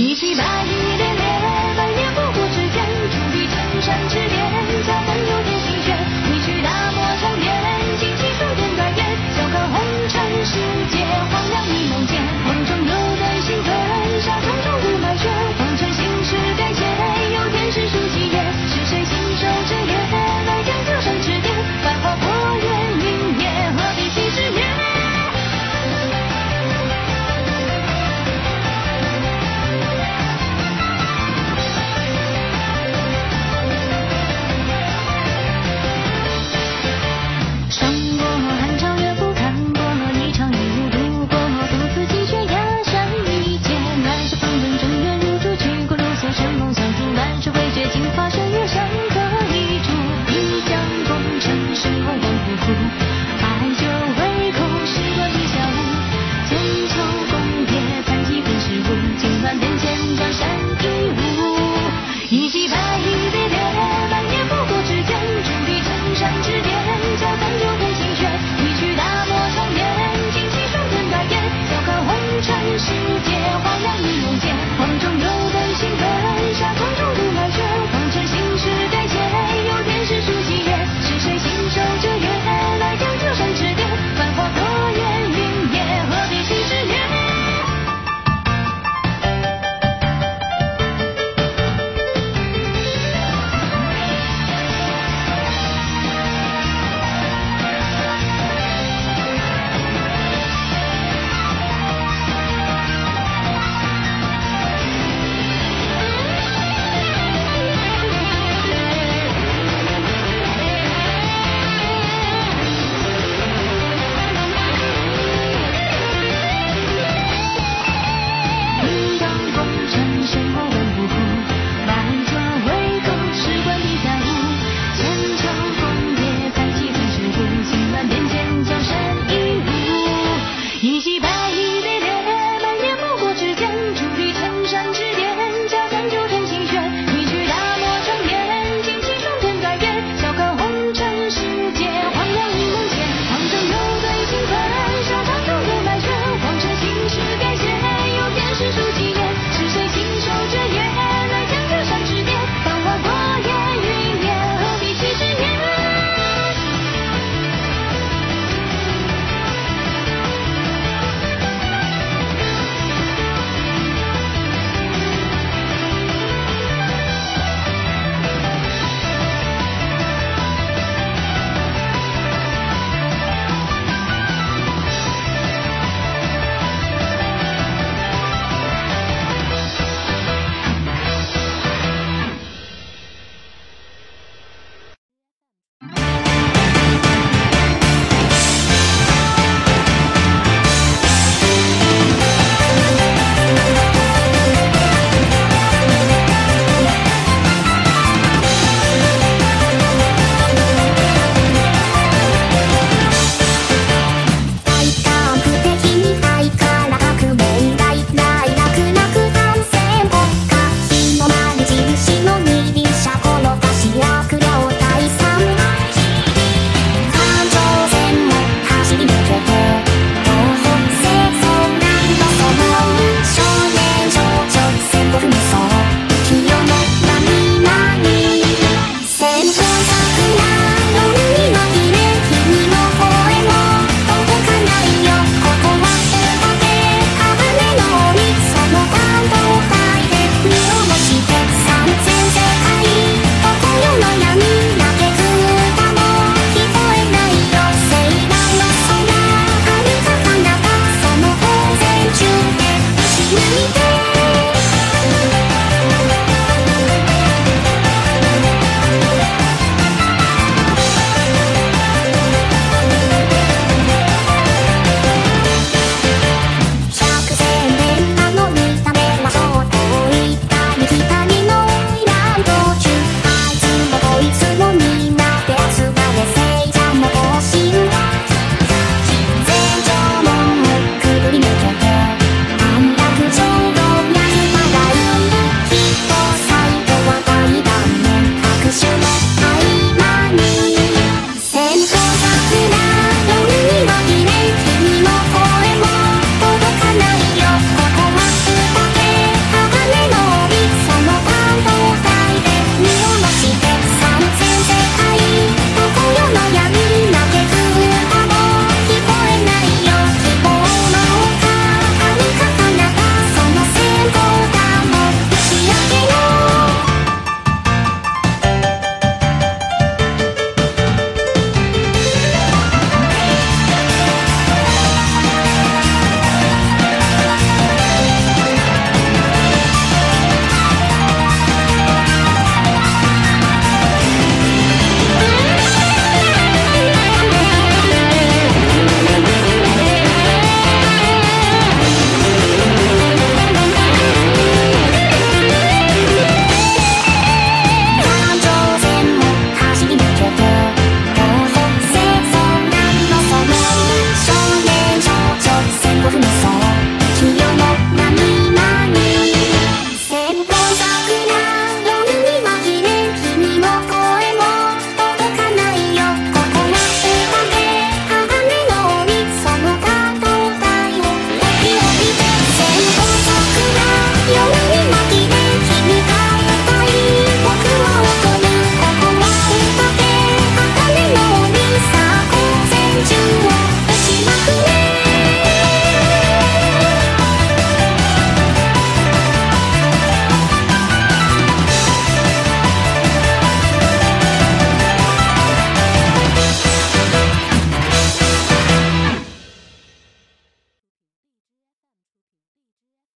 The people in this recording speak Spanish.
Easy Bye.